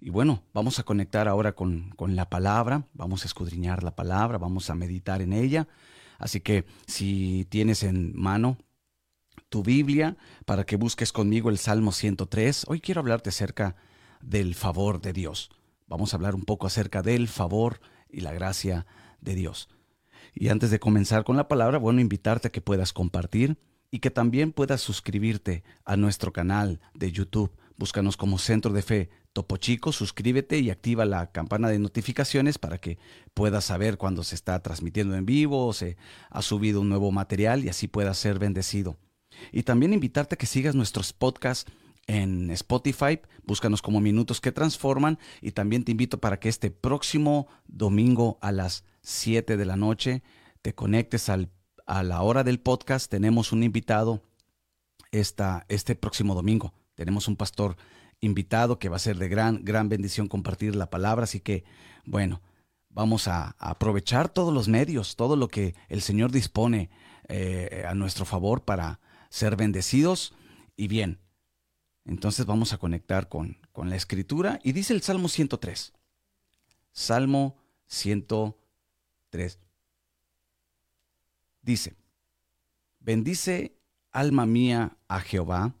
Y bueno, vamos a conectar ahora con, con, la palabra, vamos a escudriñar la palabra, vamos a meditar en ella. Así que si tienes en mano tu Biblia para que busques conmigo el Salmo 103, hoy quiero hablarte acerca del favor de Dios. Vamos a hablar un poco acerca del favor y la gracia de Dios. Y antes de comenzar con la palabra, bueno, invitarte a que puedas compartir y que también puedas suscribirte a nuestro canal de YouTube. Búscanos como Centro de Fe Topo Chico, suscríbete y activa la campana de notificaciones para que puedas saber cuando se está transmitiendo en vivo o se ha subido un nuevo material y así puedas ser bendecido. Y también invitarte a que sigas nuestros podcasts en Spotify, búscanos como Minutos que Transforman y también te invito para que este próximo domingo a las 7 de la noche te conectes al, a la hora del podcast. Tenemos un invitado esta, este próximo domingo. Tenemos un pastor invitado que va a ser de gran, gran bendición compartir la palabra. Así que, bueno, vamos a, aprovechar todos los medios, todo lo que el Señor dispone eh, a nuestro favor para ser bendecidos. Y bien, entonces vamos a conectar con, con la escritura. Y dice el Salmo 103. Salmo 103. Dice, bendice alma mía a Jehová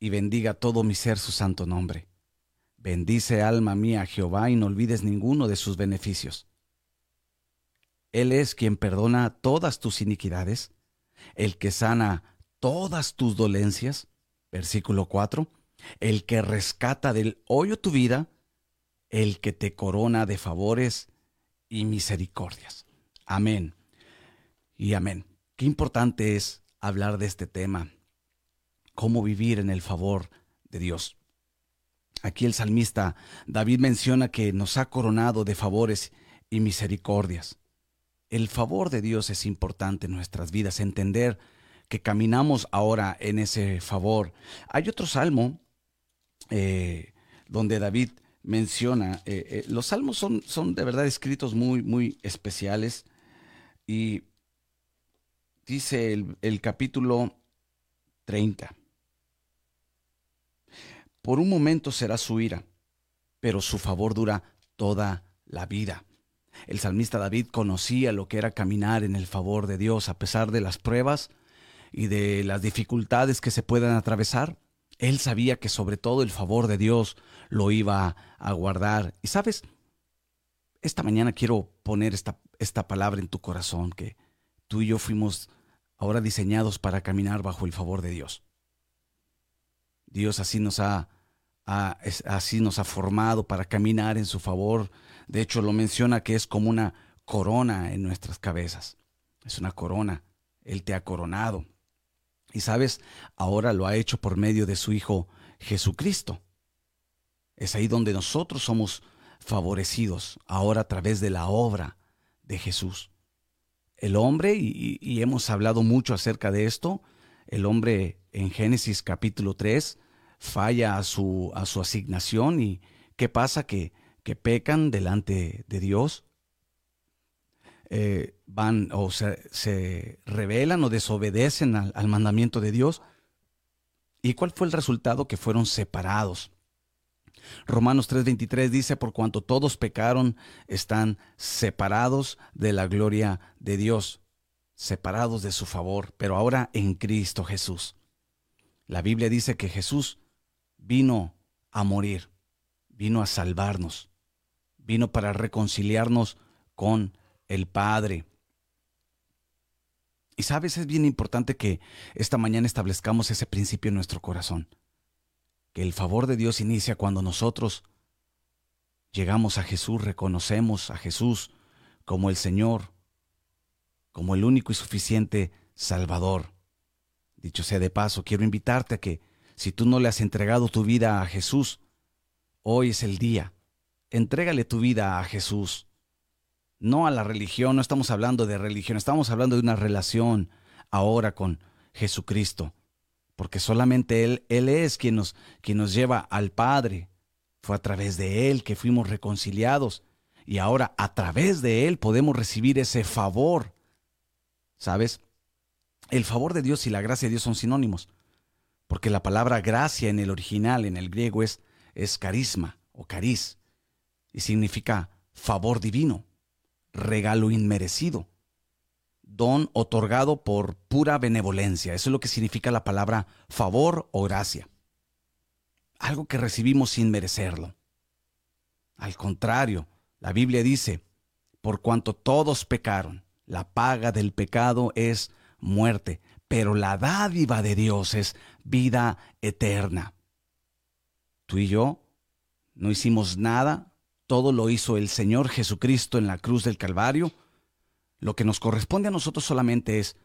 y bendiga todo mi ser su santo nombre. Bendice alma mía a Jehová y no olvides ninguno de sus beneficios. Él es quien perdona todas tus iniquidades, el que sana todas tus dolencias. Versículo 4. El que rescata del hoyo tu vida, el que te corona de favores y misericordias. Amén. Y amén. Qué importante es hablar de este tema cómo vivir en el favor de Dios. Aquí el salmista David menciona que nos ha coronado de favores y misericordias. El favor de Dios es importante en nuestras vidas, entender que caminamos ahora en ese favor. Hay otro salmo eh, donde David menciona, eh, eh, los salmos son, son de verdad escritos muy, muy especiales y dice el, el capítulo 30. Por un momento será su ira, pero su favor dura toda la vida. El salmista David conocía lo que era caminar en el favor de Dios a pesar de las pruebas y de las dificultades que se puedan atravesar. Él sabía que sobre todo el favor de Dios lo iba a guardar. Y sabes, esta mañana quiero poner esta, esta palabra en tu corazón, que tú y yo fuimos ahora diseñados para caminar bajo el favor de Dios. Dios así nos ha así nos ha formado para caminar en su favor. De hecho, lo menciona que es como una corona en nuestras cabezas. Es una corona. Él te ha coronado. Y sabes, ahora lo ha hecho por medio de su Hijo Jesucristo. Es ahí donde nosotros somos favorecidos, ahora a través de la obra de Jesús. El hombre, y, y hemos hablado mucho acerca de esto, el hombre en Génesis capítulo 3, falla a su, a su asignación y ¿qué pasa? Que, que pecan delante de Dios, eh, van o se, se, rebelan o desobedecen al, al mandamiento de Dios. ¿Y cuál fue el resultado? Que fueron separados. Romanos 3:23 dice, por cuanto todos pecaron, están separados de la gloria de Dios, separados de su favor, pero ahora en Cristo Jesús. La Biblia dice que Jesús vino a morir, vino a salvarnos, vino para reconciliarnos con el Padre. Y sabes, es bien importante que esta mañana establezcamos ese principio en nuestro corazón, que el favor de Dios inicia cuando nosotros llegamos a Jesús, reconocemos a Jesús como el Señor, como el único y suficiente Salvador. Dicho sea de paso, quiero invitarte a que si tú no le has entregado tu vida a Jesús, hoy es el día. Entrégale tu vida a Jesús. No a la religión, no estamos hablando de religión, estamos hablando de una relación ahora con Jesucristo. Porque solamente Él, Él es quien nos, quien nos lleva al Padre. Fue a través de Él que fuimos reconciliados. Y ahora a través de Él podemos recibir ese favor. ¿Sabes? El favor de Dios y la gracia de Dios son sinónimos porque la palabra gracia en el original, en el griego, es, es carisma o cariz, y significa favor divino, regalo inmerecido, don otorgado por pura benevolencia. Eso es lo que significa la palabra favor o gracia. Algo que recibimos sin merecerlo. Al contrario, la Biblia dice, por cuanto todos pecaron, la paga del pecado es muerte, pero la dádiva de Dios es vida eterna. Tú y yo no hicimos nada, todo lo hizo el Señor Jesucristo en la cruz del Calvario. Lo que nos corresponde a nosotros solamente es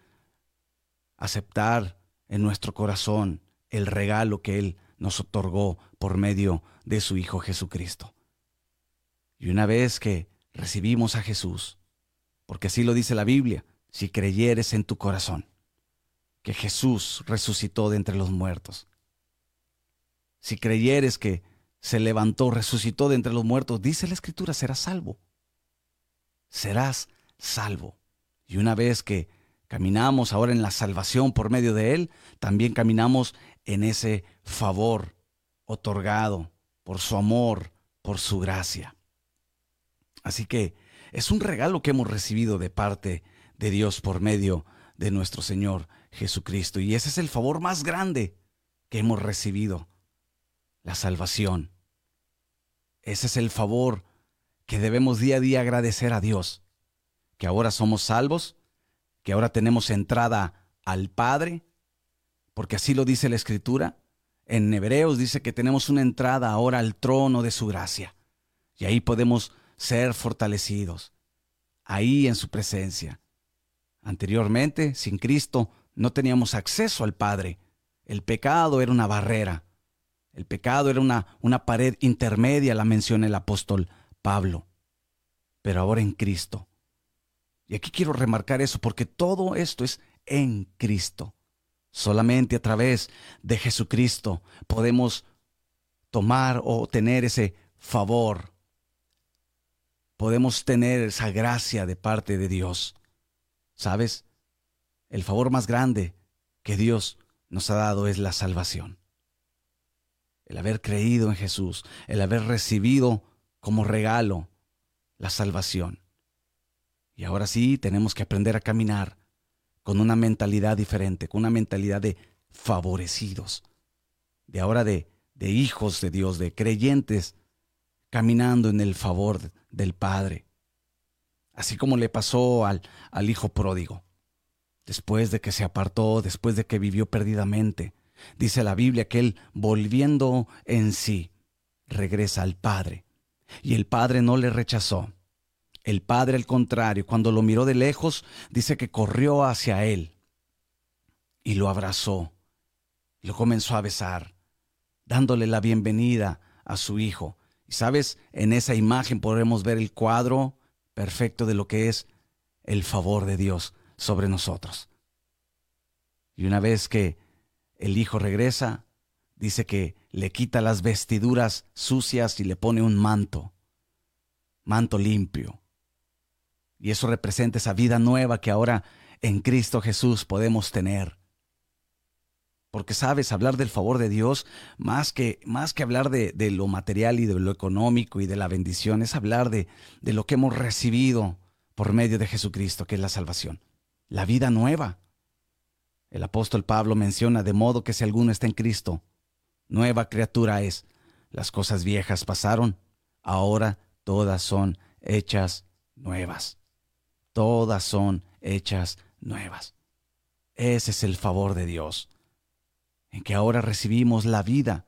aceptar en nuestro corazón el regalo que Él nos otorgó por medio de su Hijo Jesucristo. Y una vez que recibimos a Jesús, porque así lo dice la Biblia, si creyeres en tu corazón que Jesús resucitó de entre los muertos, si creyeres que se levantó, resucitó de entre los muertos, dice la Escritura, serás salvo. Serás salvo. Y una vez que caminamos ahora en la salvación por medio de Él, también caminamos en ese favor otorgado por su amor, por su gracia. Así que es un regalo que hemos recibido de parte de Dios por medio de nuestro Señor Jesucristo. Y ese es el favor más grande que hemos recibido, la salvación. Ese es el favor que debemos día a día agradecer a Dios, que ahora somos salvos, que ahora tenemos entrada al Padre, porque así lo dice la Escritura. En Hebreos dice que tenemos una entrada ahora al trono de su gracia. Y ahí podemos ser fortalecidos, ahí en su presencia. Anteriormente, sin Cristo, no teníamos acceso al Padre. El pecado era una barrera. El pecado era una, una pared intermedia, la menciona el apóstol Pablo. Pero ahora en Cristo. Y aquí quiero remarcar eso porque todo esto es en Cristo. Solamente a través de Jesucristo podemos tomar o tener ese favor. Podemos tener esa gracia de parte de Dios. ¿Sabes? El favor más grande que Dios nos ha dado es la salvación el haber creído en Jesús, el haber recibido como regalo la salvación. Y ahora sí tenemos que aprender a caminar con una mentalidad diferente, con una mentalidad de favorecidos, de ahora de, hijos de Dios, de creyentes, caminando en el favor del Padre. Así como le pasó al hijo pródigo, después de que se apartó, después de que vivió perdidamente, Dice la Biblia que él, volviendo en sí, regresa al Padre. Y el Padre no le rechazó. El Padre, al contrario, cuando lo miró de lejos, dice que corrió hacia él y lo abrazó. Lo comenzó a besar, dándole la bienvenida a su hijo. Y sabes, en esa imagen podremos ver el cuadro perfecto de lo que es el favor de Dios sobre nosotros. Y una vez que el hijo regresa, dice que le quita las vestiduras sucias y le pone un manto, manto limpio. Y eso representa esa vida nueva que ahora en Cristo Jesús podemos tener. Porque sabes, hablar del favor de Dios, más que, más que hablar de, de, lo material y de lo económico y de la bendición, es hablar de, de lo que hemos recibido por medio de Jesucristo, que es la salvación. La vida nueva. El apóstol Pablo menciona de modo que si alguno está en Cristo, nueva criatura es. Las cosas viejas pasaron, ahora todas son hechas nuevas. Todas son hechas nuevas. Ese es el favor de Dios, en que ahora recibimos la vida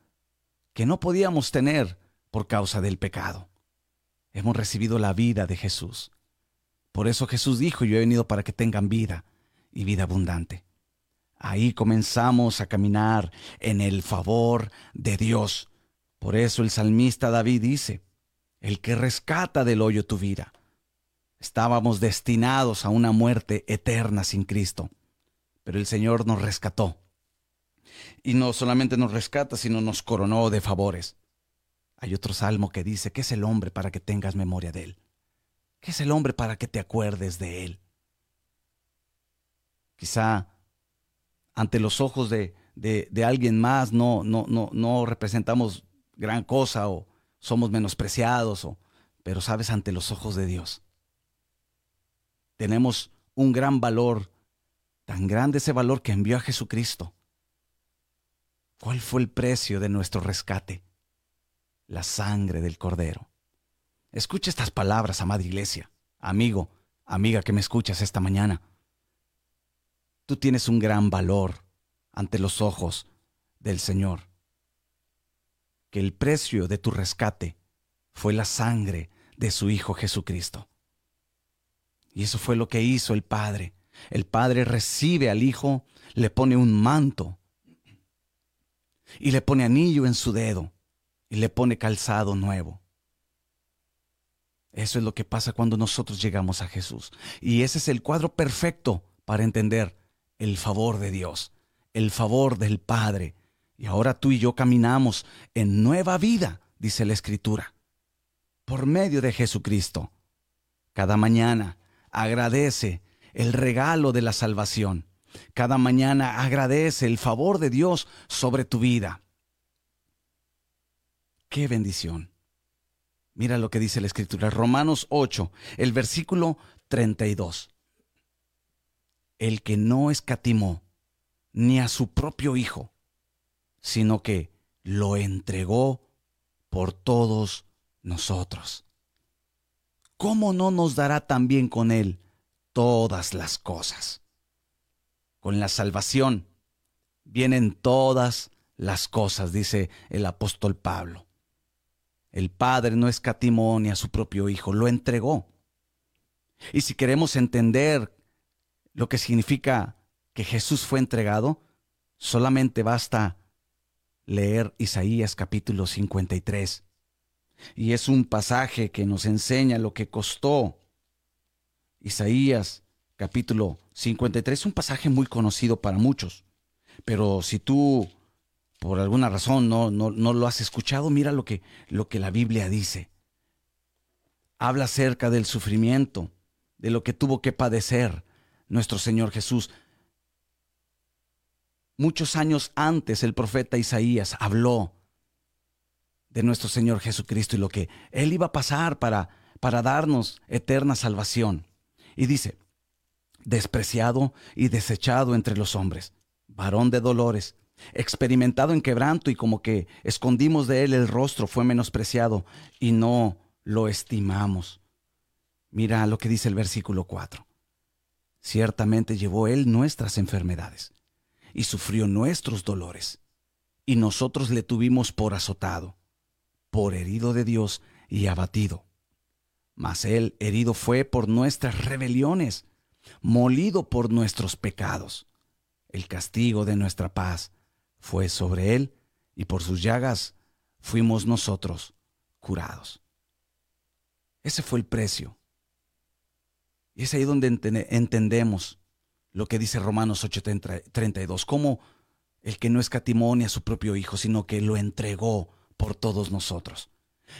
que no podíamos tener por causa del pecado. Hemos recibido la vida de Jesús. Por eso Jesús dijo, yo he venido para que tengan vida y vida abundante. Ahí comenzamos a caminar en el favor de Dios. Por eso el salmista David dice, el que rescata del hoyo tu vida. Estábamos destinados a una muerte eterna sin Cristo, pero el Señor nos rescató. Y no solamente nos rescata, sino nos coronó de favores. Hay otro salmo que dice, ¿qué es el hombre para que tengas memoria de él? ¿Qué es el hombre para que te acuerdes de él? Quizá ante los ojos de, de, alguien más no, no, no, no representamos gran cosa o somos menospreciados, o, pero sabes, ante los ojos de Dios. Tenemos un gran valor, tan grande ese valor que envió a Jesucristo. ¿Cuál fue el precio de nuestro rescate? La sangre del Cordero. Escucha estas palabras, amada iglesia, amigo, amiga que me escuchas esta mañana. Tú tienes un gran valor ante los ojos del Señor. Que el precio de tu rescate fue la sangre de su Hijo Jesucristo. Y eso fue lo que hizo el Padre. El Padre recibe al Hijo, le pone un manto y le pone anillo en su dedo y le pone calzado nuevo. Eso es lo que pasa cuando nosotros llegamos a Jesús. Y ese es el cuadro perfecto para entender el favor de Dios, el favor del Padre. Y ahora tú y yo caminamos en nueva vida, dice la Escritura, por medio de Jesucristo. Cada mañana agradece el regalo de la salvación. Cada mañana agradece el favor de Dios sobre tu vida. ¡Qué bendición! Mira lo que dice la Escritura, Romanos 8, el versículo 32. El que no escatimó ni a su propio Hijo, sino que lo entregó por todos nosotros. ¿Cómo no nos dará también con Él todas las cosas? Con la salvación vienen todas las cosas, dice el apóstol Pablo. El Padre no escatimó ni a su propio Hijo, lo entregó. Y si queremos entender lo que significa que Jesús fue entregado, solamente basta leer Isaías capítulo 53. Y es un pasaje que nos enseña lo que costó Isaías capítulo 53 es un pasaje muy conocido para muchos. Pero si tú por alguna razón no, no, no, lo has escuchado, mira lo que, lo que la Biblia dice. Habla acerca del sufrimiento, de lo que tuvo que padecer nuestro Señor Jesús. Muchos años antes el profeta Isaías habló de nuestro Señor Jesucristo y lo que Él iba a pasar para, para darnos eterna salvación. Y dice, despreciado y desechado entre los hombres, varón de dolores, experimentado en quebranto y como que escondimos de él el rostro, fue menospreciado y no lo estimamos. Mira lo que dice el versículo 4. Ciertamente llevó él nuestras enfermedades y sufrió nuestros dolores, y nosotros le tuvimos por azotado, por herido de Dios y abatido. Mas él herido fue por nuestras rebeliones, molido por nuestros pecados. El castigo de nuestra paz fue sobre él, y por sus llagas fuimos nosotros curados. Ese fue el precio. Y es ahí donde entendemos lo que dice Romanos 8:32, como el que no escatimó a su propio Hijo, sino que lo entregó por todos nosotros.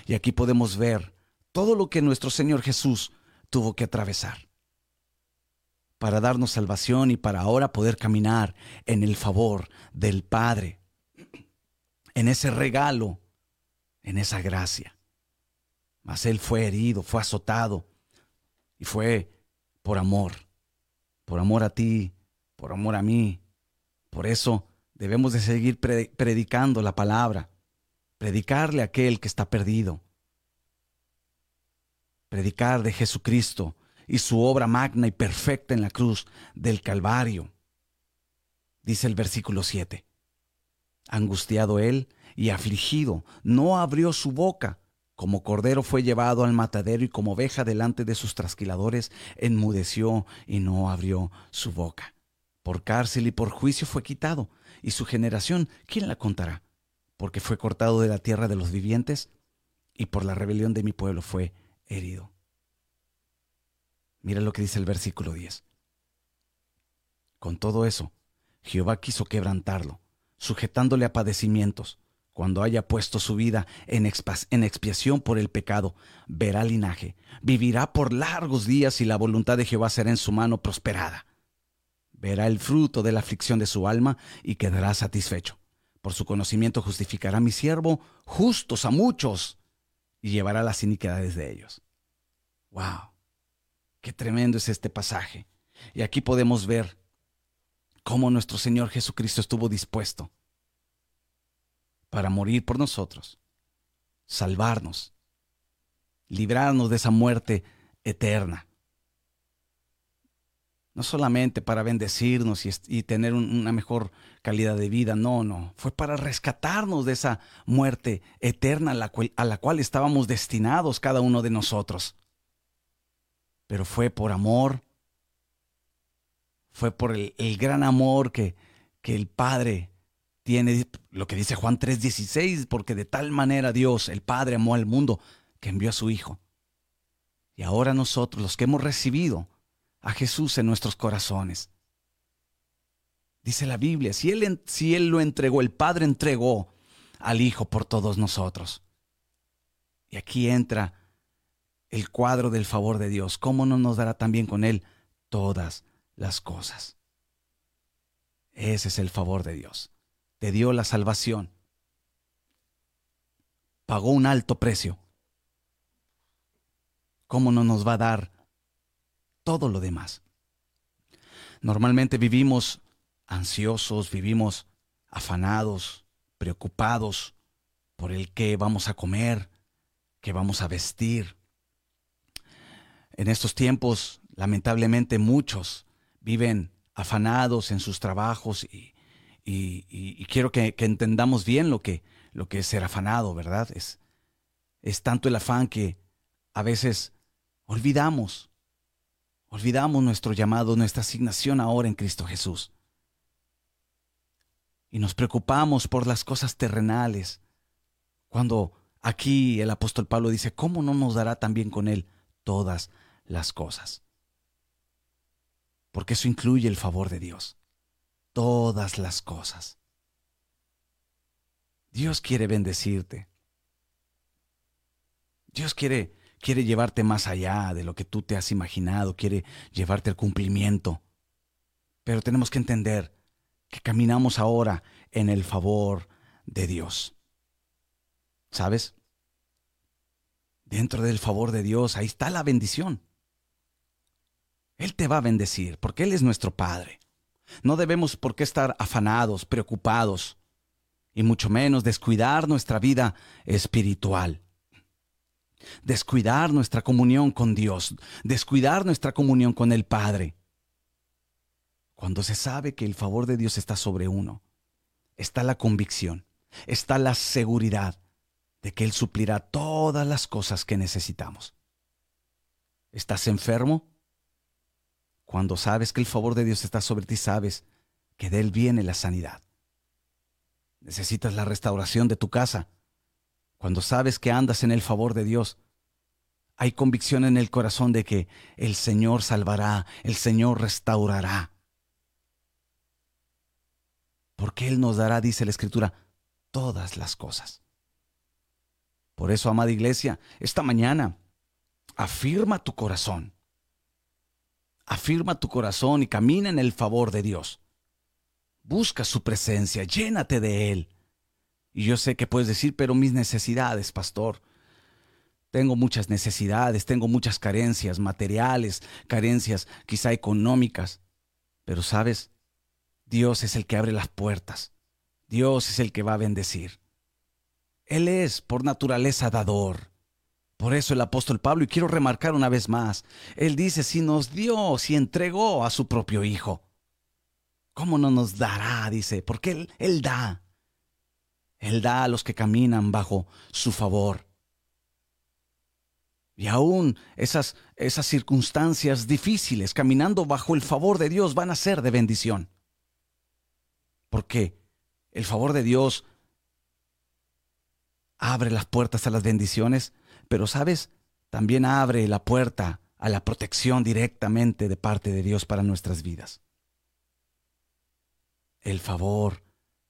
Y aquí podemos ver todo lo que nuestro Señor Jesús tuvo que atravesar para darnos salvación y para ahora poder caminar en el favor del Padre, en ese regalo, en esa gracia. Mas Él fue herido, fue azotado y fue por amor, por amor a ti, por amor a mí. Por eso debemos de seguir predicando la palabra, predicarle a aquel que está perdido, predicar de Jesucristo y su obra magna y perfecta en la cruz del Calvario. Dice el versículo 7. Angustiado él y afligido, no abrió su boca. Como cordero fue llevado al matadero y como oveja delante de sus trasquiladores, enmudeció y no abrió su boca. Por cárcel y por juicio fue quitado, y su generación, ¿quién la contará? Porque fue cortado de la tierra de los vivientes, y por la rebelión de mi pueblo fue herido. Mira lo que dice el versículo 10. Con todo eso, Jehová quiso quebrantarlo, sujetándole a padecimientos. Cuando haya puesto su vida en, expiación por el pecado, verá linaje, vivirá por largos días y la voluntad de Jehová será en su mano prosperada. Verá el fruto de la aflicción de su alma y quedará satisfecho. Por su conocimiento justificará mi siervo justos a muchos y llevará las iniquidades de ellos. ¡Wow! Qué tremendo es este pasaje. Y aquí podemos ver cómo nuestro Señor Jesucristo estuvo dispuesto para morir por nosotros, salvarnos, librarnos de esa muerte eterna. No solamente para bendecirnos y, tener una mejor calidad de vida, no, no, fue para rescatarnos de esa muerte eterna a la, cual, estábamos destinados cada uno de nosotros. Pero fue por amor, fue por el, gran amor que, que el Padre tiene, lo que dice Juan 3:16, porque de tal manera Dios, el Padre, amó al mundo que envió a su Hijo. Y ahora nosotros, los que hemos recibido, a Jesús en nuestros corazones. Dice la Biblia, si él, si él lo entregó, el Padre entregó al Hijo por todos nosotros. Y aquí entra el cuadro del favor de Dios. ¿Cómo no nos dará también con Él todas las cosas? Ese es el favor de Dios. Te dio la salvación. Pagó un alto precio. ¿Cómo no nos va a dar todo lo demás. Normalmente vivimos ansiosos, vivimos afanados, preocupados por el que vamos a comer, que vamos a vestir. En estos tiempos, lamentablemente, muchos viven afanados en sus trabajos y, quiero que, entendamos bien lo que, lo que es ser afanado, ¿verdad? Es, es tanto el afán que a veces olvidamos Olvidamos nuestro llamado, nuestra asignación ahora en Cristo Jesús. Y nos preocupamos por las cosas terrenales, cuando aquí el apóstol Pablo dice, ¿cómo no nos dará también con Él todas las cosas? Porque eso incluye el favor de Dios. Todas las cosas. Dios quiere bendecirte. Dios quiere quiere llevarte más allá de lo que tú te has imaginado, quiere llevarte al cumplimiento. Pero tenemos que entender que caminamos ahora en el favor de Dios. ¿Sabes? Dentro del favor de Dios, ahí está la bendición. Él te va a bendecir, porque Él es nuestro Padre. No debemos por qué estar afanados, preocupados, y mucho menos descuidar nuestra vida espiritual descuidar nuestra comunión con Dios, descuidar nuestra comunión con el Padre. Cuando se sabe que el favor de Dios está sobre uno, está la convicción, está la seguridad de que Él suplirá todas las cosas que necesitamos. ¿Estás enfermo? Cuando sabes que el favor de Dios está sobre ti, sabes que de Él viene la sanidad. Necesitas la restauración de tu casa. Cuando sabes que andas en el favor de Dios, hay convicción en el corazón de que el Señor salvará, el Señor restaurará. Porque Él nos dará, dice la Escritura, todas las cosas. Por eso, amada iglesia, esta mañana, afirma tu corazón. Afirma tu corazón y camina en el favor de Dios. Busca su presencia, llénate de Él. Y yo sé que puedes decir, pero mis necesidades, pastor, tengo muchas necesidades, tengo muchas carencias materiales, carencias quizá económicas. Pero sabes, Dios es el que abre las puertas. Dios es el que va a bendecir. Él es por naturaleza dador. Por eso el apóstol Pablo, y quiero remarcar una vez más, él dice, si nos dio, si entregó a su propio Hijo, ¿cómo no nos dará? Dice, porque Él, él da. Él da a los que caminan bajo su favor. Y aún esas, esas circunstancias difíciles, caminando bajo el favor de Dios, van a ser de bendición. Porque el favor de Dios abre las puertas a las bendiciones, pero sabes, también abre la puerta a la protección directamente de parte de Dios para nuestras vidas. El favor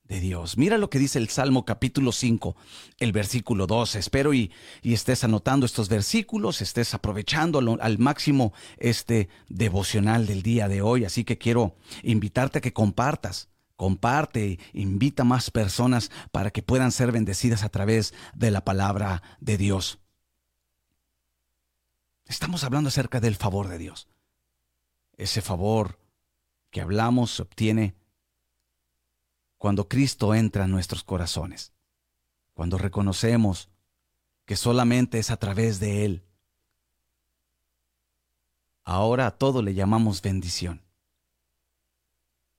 de Dios. Mira lo que dice el Salmo capítulo 5, el versículo 2. Espero y, estés anotando estos versículos, estés aprovechando al, máximo este devocional del día de hoy. Así que quiero invitarte a que compartas. Comparte, invita más personas para que puedan ser bendecidas a través de la palabra de Dios. Estamos hablando acerca del favor de Dios. Ese favor que hablamos se obtiene cuando Cristo entra en nuestros corazones, cuando reconocemos que solamente es a través de Él. Ahora a todo le llamamos bendición.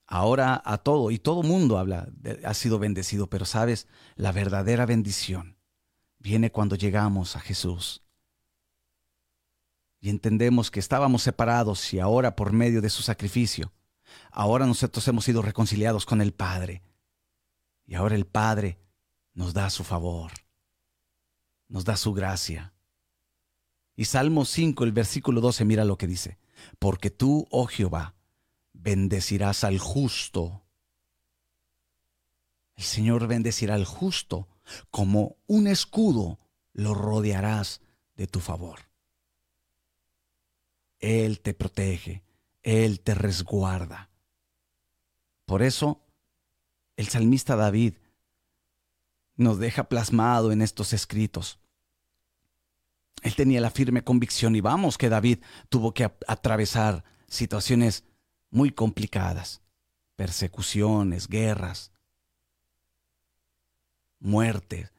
Ahora a todo, y todo mundo habla, ha sido bendecido, pero sabes, la verdadera bendición viene cuando llegamos a Jesús. Y entendemos que estábamos separados y ahora por medio de su sacrificio, ahora nosotros hemos sido reconciliados con el Padre. Y ahora el Padre nos da su favor, nos da su gracia. Y Salmo 5, el versículo 12, mira lo que dice. Porque tú, oh Jehová, bendecirás al justo. El Señor bendecirá al justo, como un escudo lo rodearás de tu favor. Él te protege, Él te resguarda. Por eso, el salmista David nos deja plasmado en estos escritos. Él tenía la firme convicción y vamos que David tuvo que atravesar situaciones muy complicadas, persecuciones, guerras, muerte.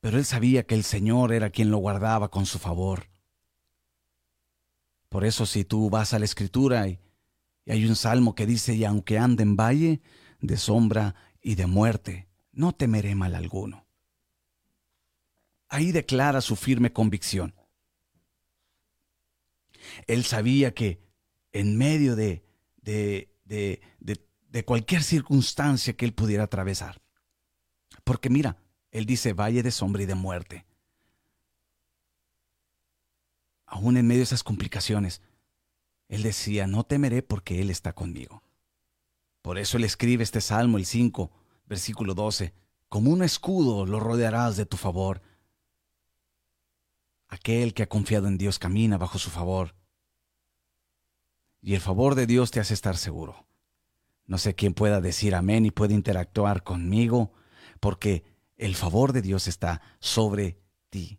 Pero él sabía que el Señor era quien lo guardaba con su favor. Por eso si tú vas a la escritura y, hay un salmo que dice, y aunque ande en valle de sombra y de muerte, no temeré mal alguno. Ahí declara su firme convicción. Él sabía que en medio de, de, de, de, cualquier circunstancia que él pudiera atravesar. Porque mira, él dice valle de sombra y de muerte. Aún en medio de esas complicaciones, él decía, no temeré porque Él está conmigo. Por eso él escribe este Salmo, el 5, versículo 12, como un escudo lo rodearás de tu favor. Aquel que ha confiado en Dios camina bajo su favor y el favor de Dios te hace estar seguro. No sé quién pueda decir amén y puede interactuar conmigo, porque el favor de Dios está sobre ti.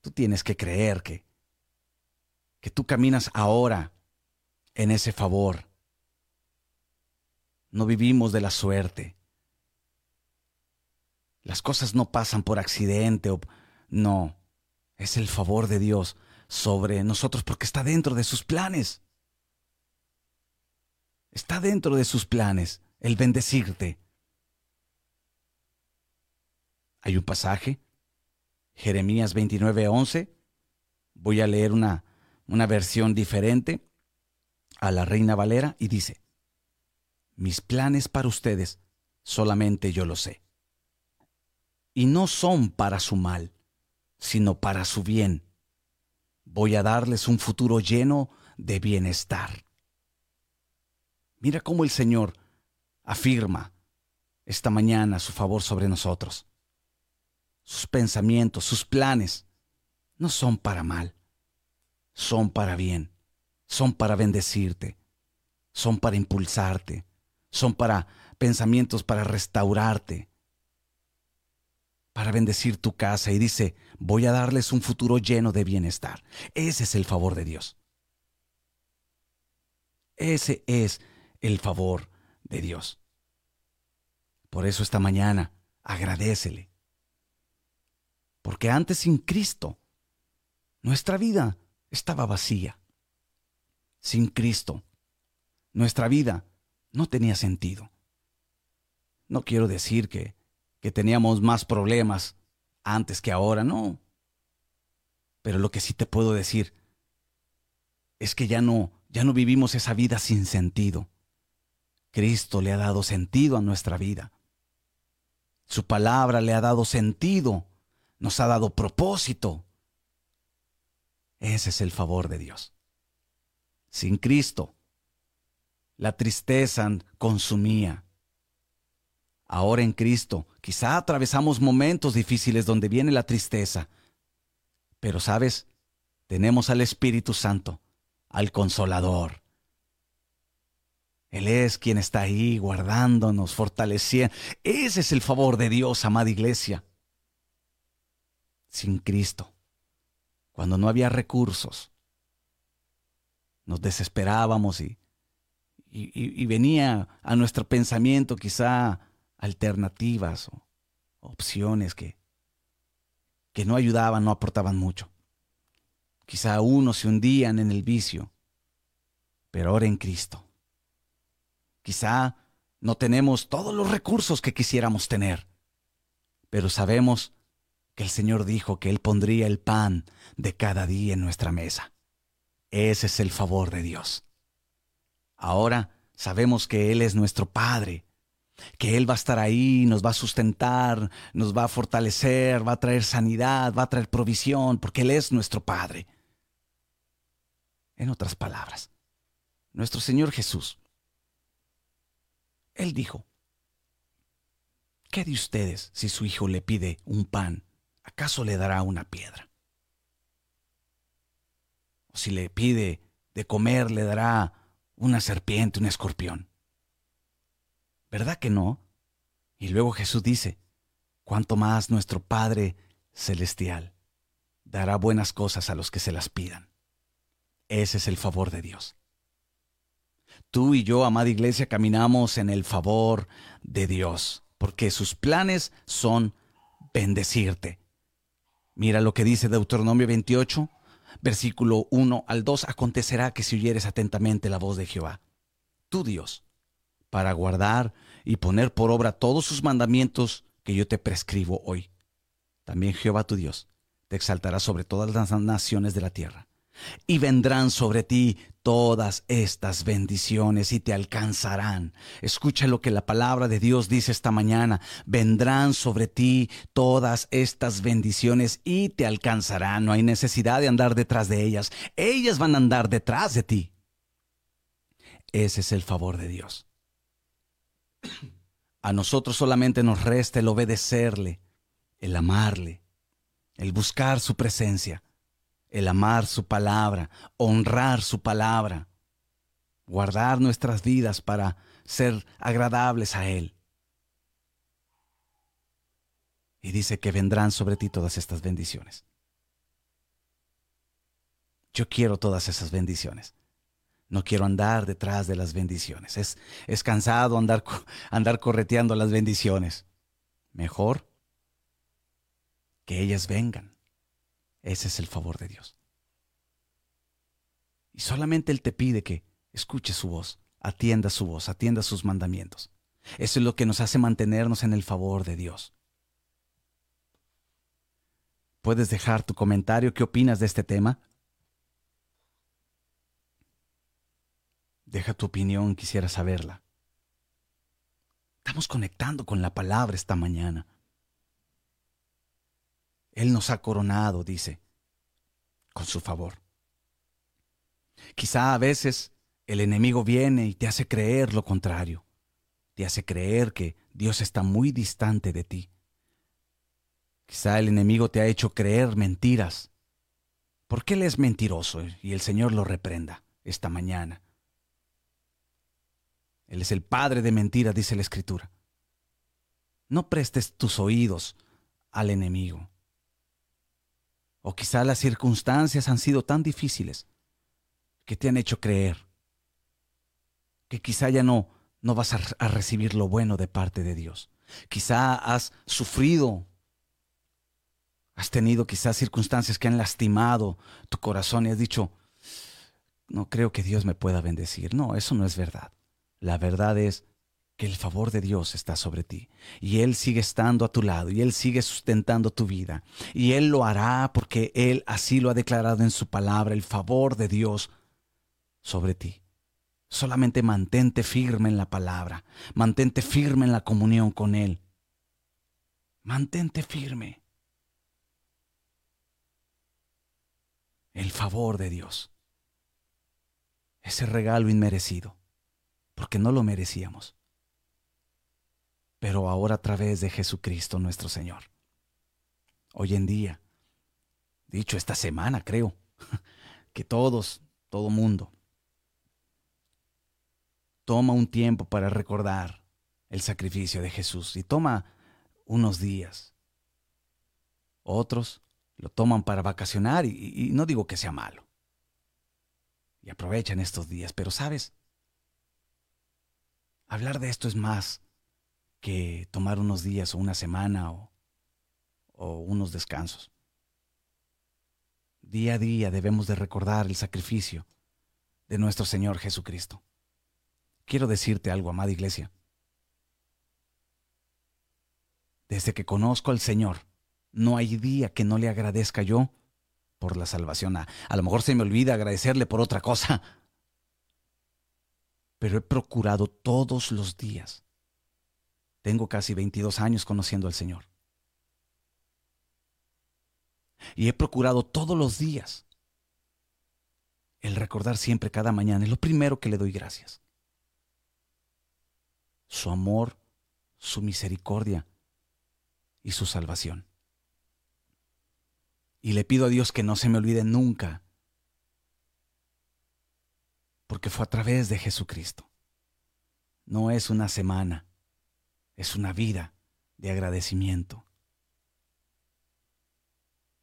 Tú tienes que creer que, que tú caminas ahora en ese favor. No vivimos de la suerte. Las cosas no pasan por accidente o no. Es el favor de Dios sobre nosotros porque está dentro de sus planes. Está dentro de sus planes el bendecirte. Hay un pasaje, Jeremías 29:11. Voy a leer una, una versión diferente a la Reina Valera y dice, mis planes para ustedes solamente yo lo sé. Y no son para su mal, sino para su bien Voy a darles un futuro lleno de bienestar. Mira cómo el Señor afirma esta mañana su favor sobre nosotros. Sus pensamientos, sus planes, no son para mal, son para bien, son para bendecirte, son para impulsarte, son para pensamientos para restaurarte, para bendecir tu casa y dice, voy a darles un futuro lleno de bienestar. Ese es el favor de Dios. Ese es el favor de Dios. Por eso esta mañana agradecele. Porque antes sin Cristo, nuestra vida estaba vacía. Sin Cristo, nuestra vida no tenía sentido. No quiero decir que que teníamos más problemas antes que ahora, no. Pero lo que sí te puedo decir es que ya no, ya no vivimos esa vida sin sentido. Cristo le ha dado sentido a nuestra vida. Su palabra le ha dado sentido, nos ha dado propósito. Ese es el favor de Dios. Sin Cristo, la tristeza consumía, ahora en Cristo. Quizá atravesamos momentos difíciles donde viene la tristeza. Pero sabes, tenemos al Espíritu Santo, al Consolador. Él es quien está ahí guardándonos, fortaleciendo. Ese es el favor de Dios, amada iglesia. Sin Cristo, cuando no había recursos, nos desesperábamos y, y, venía a nuestro pensamiento quizá alternativas o opciones que, que no ayudaban, no aportaban mucho. Quizá unos se hundían en el vicio, pero ahora en Cristo. Quizá no tenemos todos los recursos que quisiéramos tener, pero sabemos que el Señor dijo que Él pondría el pan de cada día en nuestra mesa. Ese es el favor de Dios. Ahora sabemos que Él es nuestro Padre, que Él va a estar ahí, nos va a sustentar, nos va a fortalecer, va a traer sanidad, va a traer provisión, porque Él es nuestro Padre. En otras palabras, nuestro Señor Jesús, Él dijo, ¿qué de ustedes si su hijo le pide un pan? ¿Acaso le dará una piedra? O si le pide de comer, le dará una serpiente, un escorpión. ¿Verdad que no? Y luego Jesús dice, cuanto más nuestro Padre Celestial dará buenas cosas a los que se las pidan. Ese es el favor de Dios. Tú y yo, amada iglesia, caminamos en el favor de Dios, porque sus planes son bendecirte. Mira lo que dice Deuteronomio 28, versículo 1 al 2, acontecerá que si oyeres atentamente la voz de Jehová, tu Dios, para guardar y poner por obra todos sus mandamientos que yo te prescribo hoy. También Jehová tu Dios te exaltará sobre todas las naciones de la tierra y vendrán sobre ti todas estas bendiciones y te alcanzarán. Escucha lo que la palabra de Dios dice esta mañana. Vendrán sobre ti todas estas bendiciones y te alcanzarán. No hay necesidad de andar detrás de ellas. Ellas van a andar detrás de ti. Ese es el favor de Dios. A nosotros solamente nos resta el obedecerle, el amarle, el buscar su presencia el amar su palabra, honrar su palabra, guardar nuestras vidas para ser agradables a Él. Y dice que vendrán sobre ti todas estas bendiciones. Yo quiero todas esas bendiciones. No quiero andar detrás de las bendiciones. Es, cansado andar, andar correteando las bendiciones. Mejor que ellas vengan. Ese es el favor de Dios. Y solamente Él te pide que escuche su voz, atienda su voz, atienda sus mandamientos. Eso es lo que nos hace mantenernos en el favor de Dios. Puedes dejar tu comentario, ¿qué opinas de este tema? Deja tu opinión, quisiera saberla. Estamos conectando con la palabra esta mañana. Él nos ha coronado, dice, con su favor. Quizá a veces el enemigo viene y te hace creer lo contrario. Te hace creer que Dios está muy distante de ti. Quizá el enemigo te ha hecho creer mentiras. Porque Él es mentiroso y el Señor lo reprenda esta mañana. Él es el padre de mentiras, dice la Escritura. No prestes tus oídos al enemigo. O quizá las circunstancias han sido tan difíciles que te han hecho creer que quizá ya no, no vas a, a recibir lo bueno de parte de Dios. Quizá has sufrido, has tenido quizás circunstancias que han lastimado tu corazón y has dicho, no creo que Dios me pueda bendecir. No, eso no es verdad. La verdad es que el favor de Dios está sobre ti y Él sigue estando a tu lado y Él sigue sustentando tu vida y Él lo hará porque Él así lo ha declarado en su palabra, el favor de Dios sobre ti. Solamente mantente firme en la palabra, mantente firme en la comunión con Él. Mantente firme. El favor de Dios. Ese regalo inmerecido, porque no lo merecíamos pero ahora a través de Jesucristo nuestro Señor. Hoy en día, dicho esta semana creo, que todos, todo mundo, toma un tiempo para recordar el sacrificio de Jesús y toma unos días. Otros lo toman para vacacionar y, no digo que sea malo. Y aprovechan estos días, pero sabes, hablar de esto es más que tomar unos días o una semana o, o unos descansos. Día a día debemos de recordar el sacrificio de nuestro Señor Jesucristo. Quiero decirte algo, amada iglesia. Desde que conozco al Señor, no hay día que no le agradezca yo por la salvación. A, a, lo mejor se me olvida agradecerle por otra cosa. Pero he procurado todos los días. Tengo casi 22 años conociendo al Señor. Y he procurado todos los días el recordar siempre cada mañana. Es lo primero que le doy gracias. Su amor, su misericordia y su salvación. Y le pido a Dios que no se me olvide nunca, porque fue a través de Jesucristo. No es una semana, es una vida de agradecimiento.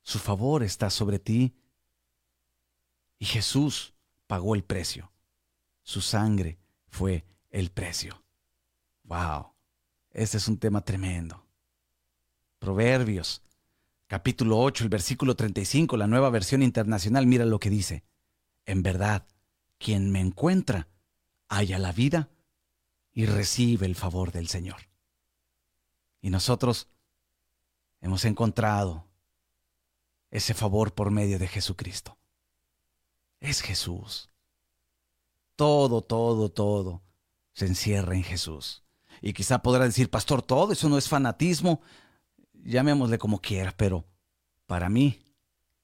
Su favor está sobre ti y Jesús pagó el precio. Su sangre fue el precio. Wow, este es un tema tremendo. Proverbios, capítulo 8, el versículo 35, la nueva versión internacional, mira lo que dice. En verdad, quien me encuentra, halla la vida y recibe el favor del Señor. Y nosotros hemos encontrado ese favor por medio de Jesucristo. Es Jesús. Todo, todo, todo se encierra en Jesús. Y quizá podrá decir, pastor, todo eso no es fanatismo. Llamémosle como quiera, pero para mí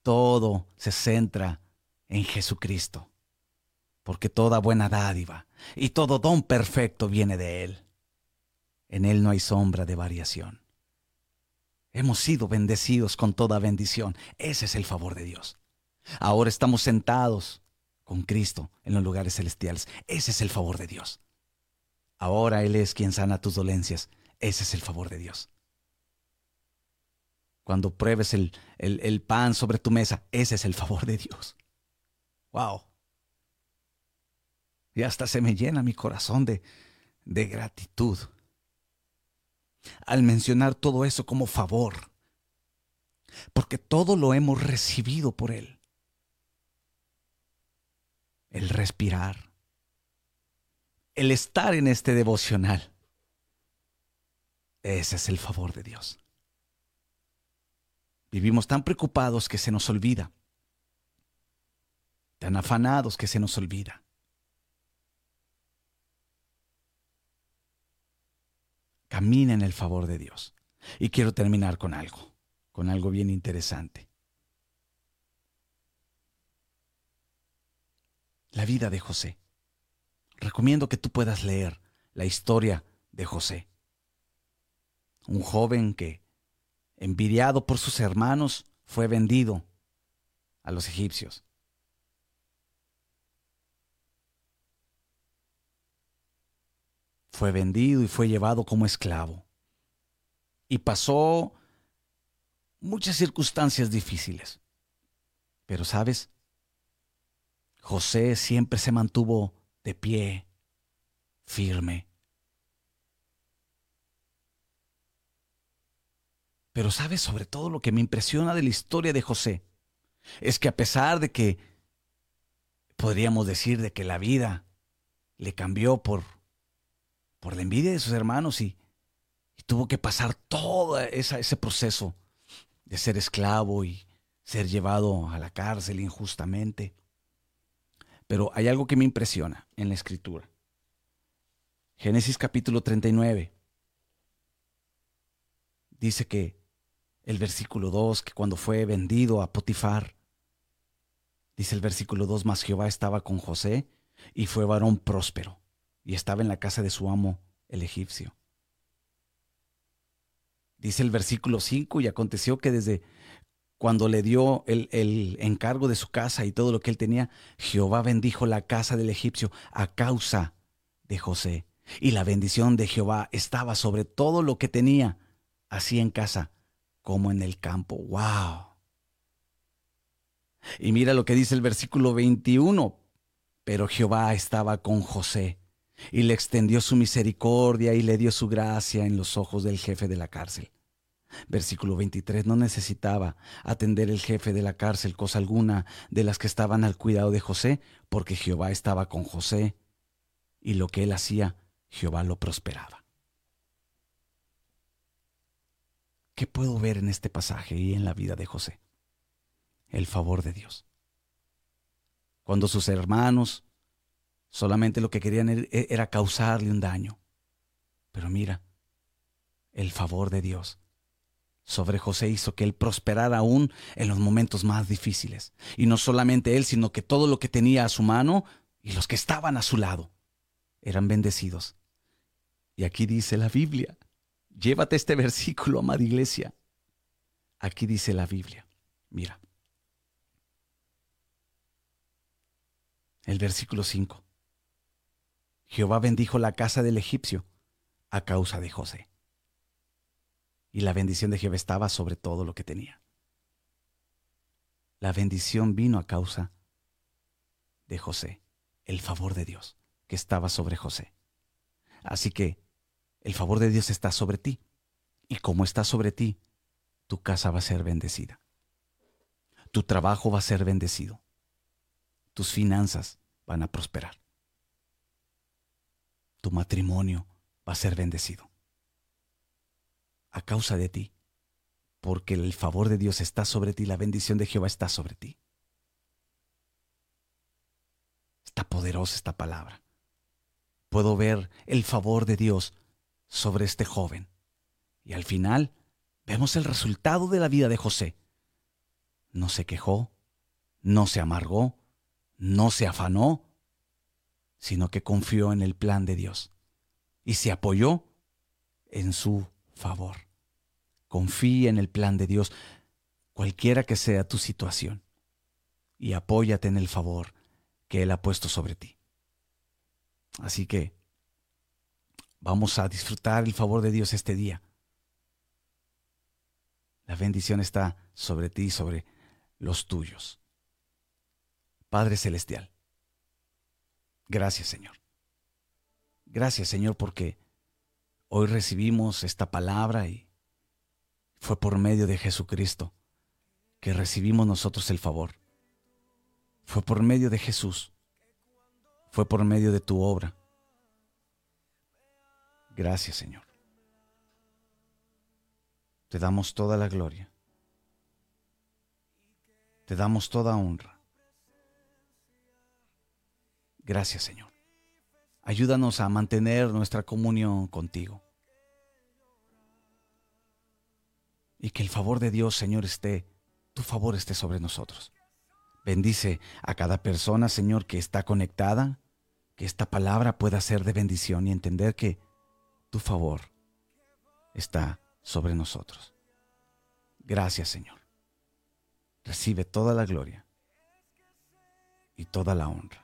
todo se centra en Jesucristo. Porque toda buena dádiva y todo don perfecto viene de Él. En Él no hay sombra de variación. Hemos sido bendecidos con toda bendición. Ese es el favor de Dios. Ahora estamos sentados con Cristo en los lugares celestiales. Ese es el favor de Dios. Ahora Él es quien sana tus dolencias. Ese es el favor de Dios. Cuando pruebes el, el, pan sobre tu mesa, ese es el favor de Dios. ¡Wow! Y hasta se me llena mi corazón de, de gratitud al mencionar todo eso como favor, porque todo lo hemos recibido por Él. El respirar, el estar en este devocional, ese es el favor de Dios. Vivimos tan preocupados que se nos olvida, tan afanados que se nos olvida camina en el favor de Dios. Y quiero terminar con algo, con algo bien interesante. La vida de José. Recomiendo que tú puedas leer la historia de José. Un joven que, envidiado por sus hermanos, fue vendido a los egipcios. Fue vendido y fue llevado como esclavo. Y pasó muchas circunstancias difíciles. Pero sabes, José siempre se mantuvo de pie, firme. Pero sabes sobre todo lo que me impresiona de la historia de José, es que a pesar de que podríamos decir de que la vida le cambió por por la envidia de sus hermanos y, tuvo que pasar todo ese proceso de ser esclavo y ser llevado a la cárcel injustamente. Pero hay algo que me impresiona en la escritura. Génesis capítulo 39 dice que el versículo 2, que cuando fue vendido a Potifar, dice el versículo 2, más Jehová estaba con José y fue varón próspero y estaba en la casa de su amo, el egipcio. Dice el versículo 5, y aconteció que desde cuando le dio el, el, encargo de su casa y todo lo que él tenía, Jehová bendijo la casa del egipcio a causa de José. Y la bendición de Jehová estaba sobre todo lo que tenía, así en casa como en el campo. ¡Wow! Y mira lo que dice el versículo 21. Pero Jehová estaba con José y le extendió su misericordia y le dio su gracia en los ojos del jefe de la cárcel. Versículo 23. No necesitaba atender el jefe de la cárcel cosa alguna de las que estaban al cuidado de José, porque Jehová estaba con José y lo que él hacía, Jehová lo prosperaba. ¿Qué puedo ver en este pasaje y en la vida de José? El favor de Dios. Cuando sus hermanos solamente lo que querían er, e, era causarle un daño. Pero mira, el favor de Dios sobre José hizo que él prosperara aún en los momentos más difíciles. Y no solamente él, sino que todo lo que tenía a su mano y los que estaban a su lado eran bendecidos. Y aquí dice la Biblia, llévate este versículo, amada iglesia. Aquí dice la Biblia, mira, el versículo 5. Jehová bendijo la casa del egipcio a causa de José y la bendición de Jehová estaba sobre todo lo que tenía. La bendición vino a causa de José, el favor de Dios que estaba sobre José. Así que el favor de Dios está sobre ti, y como está sobre ti, tu casa va a ser bendecida. Tu trabajo va a ser bendecido. Tus finanzas van a prosperar. Tu matrimonio va a ser bendecido a causa de ti, porque el favor de Dios está sobre ti, la bendición de Jehová está sobre ti. Está poderosa esta palabra. Puedo ver el favor de Dios sobre este joven. Y al final vemos el resultado de la vida de José. No se quejó, no se amargó, no se afanó, sino que confió en el plan de Dios y se apoyó en su favor. Confía en el plan de Dios, cualquiera que sea tu situación, y apóyate en el favor que Él ha puesto sobre ti. Así que vamos a disfrutar el favor de Dios este día. La bendición está sobre ti y sobre los tuyos. Padre Celestial, gracias Señor. Gracias Señor porque Hoy recibimos esta palabra y fue por medio de Jesucristo que recibimos nosotros el favor. Fue por medio de Jesús. Fue por medio de tu obra. Gracias Señor. Te damos toda la gloria. Te damos toda honra. Gracias Señor. Ayúdanos a mantener nuestra comunión contigo. y que el favor de Dios, Señor, esté, tu favor esté sobre nosotros. Bendice a cada persona, Señor, que está conectada, que esta palabra pueda ser de bendición y entender que tu favor está sobre nosotros. Gracias, Señor. Recibe toda la gloria y toda la honra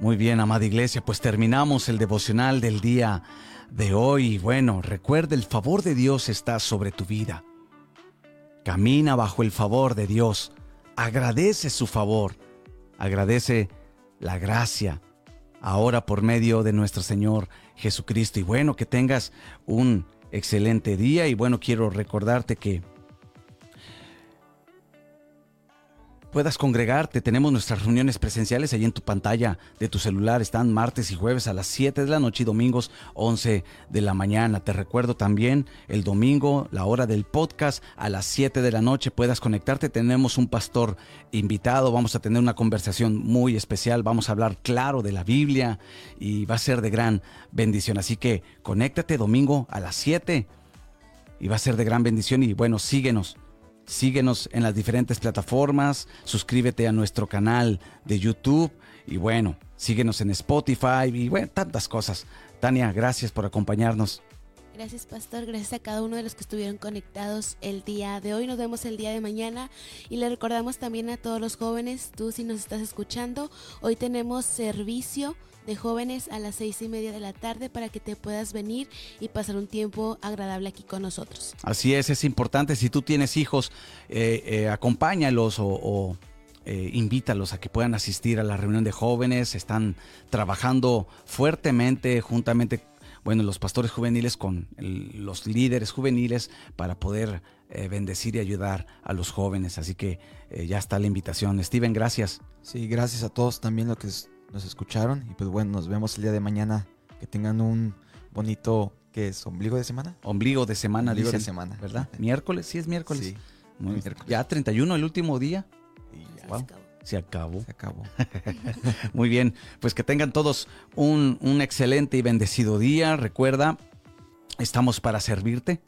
Muy bien, amada iglesia, pues terminamos el devocional del día de hoy. Bueno, recuerda, el favor de Dios está sobre tu vida. Camina bajo el favor de Dios. Agradece su favor. Agradece la gracia ahora por medio de nuestro Señor Jesucristo. Y bueno, que tengas un excelente día. Y bueno, quiero recordarte que puedas congregarte. Tenemos nuestras reuniones presenciales ahí en tu pantalla de tu celular. Están martes y jueves a las 7 de la noche y domingos 11 de la mañana. Te recuerdo también el domingo, la hora del podcast, a las 7 de la noche puedas conectarte. Tenemos un pastor invitado. Vamos a tener una conversación muy especial. Vamos a hablar claro de la Biblia y va a ser de gran bendición. Así que conéctate domingo a las 7 y va a ser de gran bendición. Y bueno, síguenos Síguenos en las diferentes plataformas, suscríbete a nuestro canal de YouTube y bueno, síguenos en Spotify y bueno, tantas cosas. Tania, gracias por acompañarnos. Gracias, Pastor. Gracias a cada uno de los que estuvieron conectados el día de hoy. Nos vemos el día de mañana. Y le recordamos también a todos los jóvenes, tú si nos estás escuchando, hoy tenemos servicio de jóvenes a las seis y media de la tarde para que te puedas venir y pasar un tiempo agradable aquí con nosotros. Así es, es importante. Si tú tienes hijos, eh, eh, acompáñalos o, eh, invítalos a que puedan asistir a la reunión de jóvenes. Están trabajando fuertemente juntamente bueno, los pastores juveniles con los líderes juveniles para poder bendecir y ayudar a los jóvenes. Así que ya está la invitación. Steven, gracias. Sí, gracias a todos también lo que nos escucharon. Y pues bueno, nos vemos el día de mañana. Que tengan un bonito, ¿qué es? ¿Ombligo de semana? Ombligo de semana, Ombligo de semana. ¿Verdad? miércoles, sí es miércoles. Sí. Ya 31, el último día. Se acabó. Se acabó. Muy bien, pues que tengan todos un, un excelente y bendecido día. Recuerda, estamos para servirte.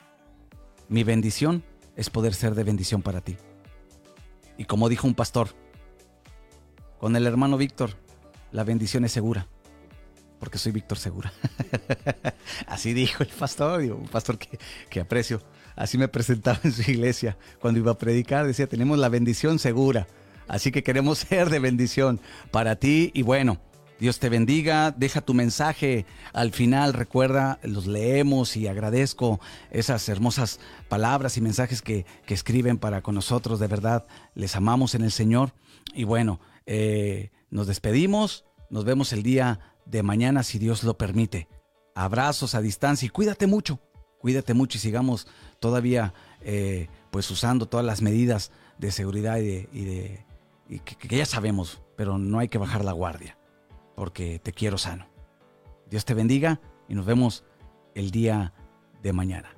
Mi bendición es poder ser de bendición para ti. Y como dijo un pastor, con el hermano Víctor, la bendición es segura. Porque soy Víctor Segura. Así dijo el pastor, un pastor que, aprecio. Así me presentaba en su iglesia cuando iba a predicar. Decía, tenemos la bendición segura. Así que queremos ser de bendición para ti. Y bueno, Dios te bendiga. Deja tu mensaje al final. Recuerda, los leemos y agradezco esas hermosas palabras y mensajes que, escriben para con nosotros. De verdad, les amamos en el Señor. Y bueno, eh, nos despedimos, nos vemos el día de mañana si Dios lo permite. Abrazos a distancia y cuídate mucho, cuídate mucho y sigamos todavía eh, pues usando todas las medidas de seguridad y de, que ya sabemos, pero no hay que bajar la guardia, porque te quiero sano. Dios te bendiga y nos vemos el día de mañana.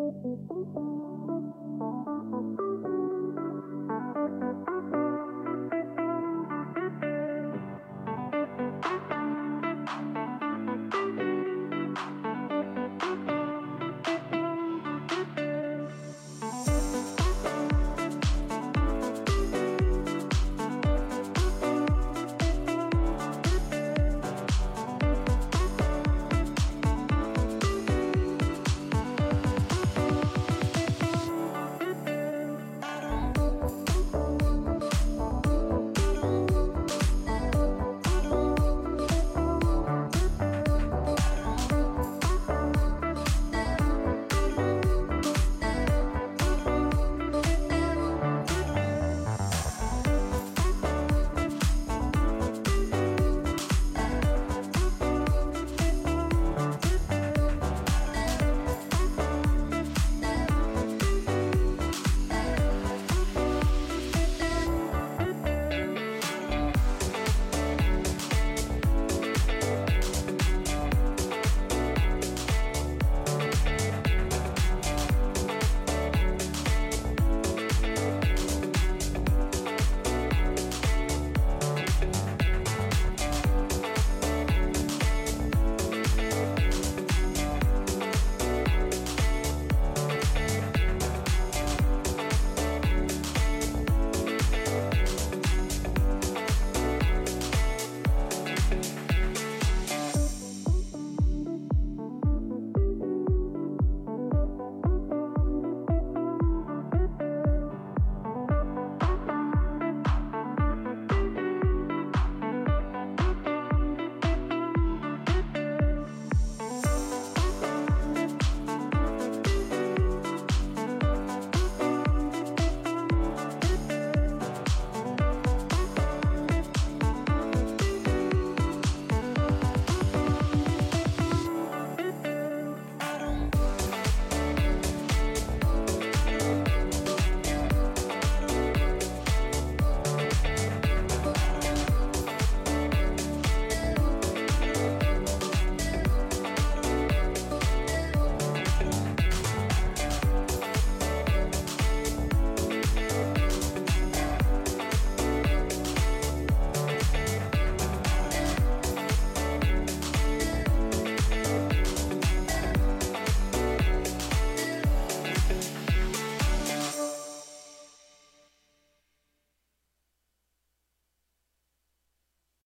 Thank you.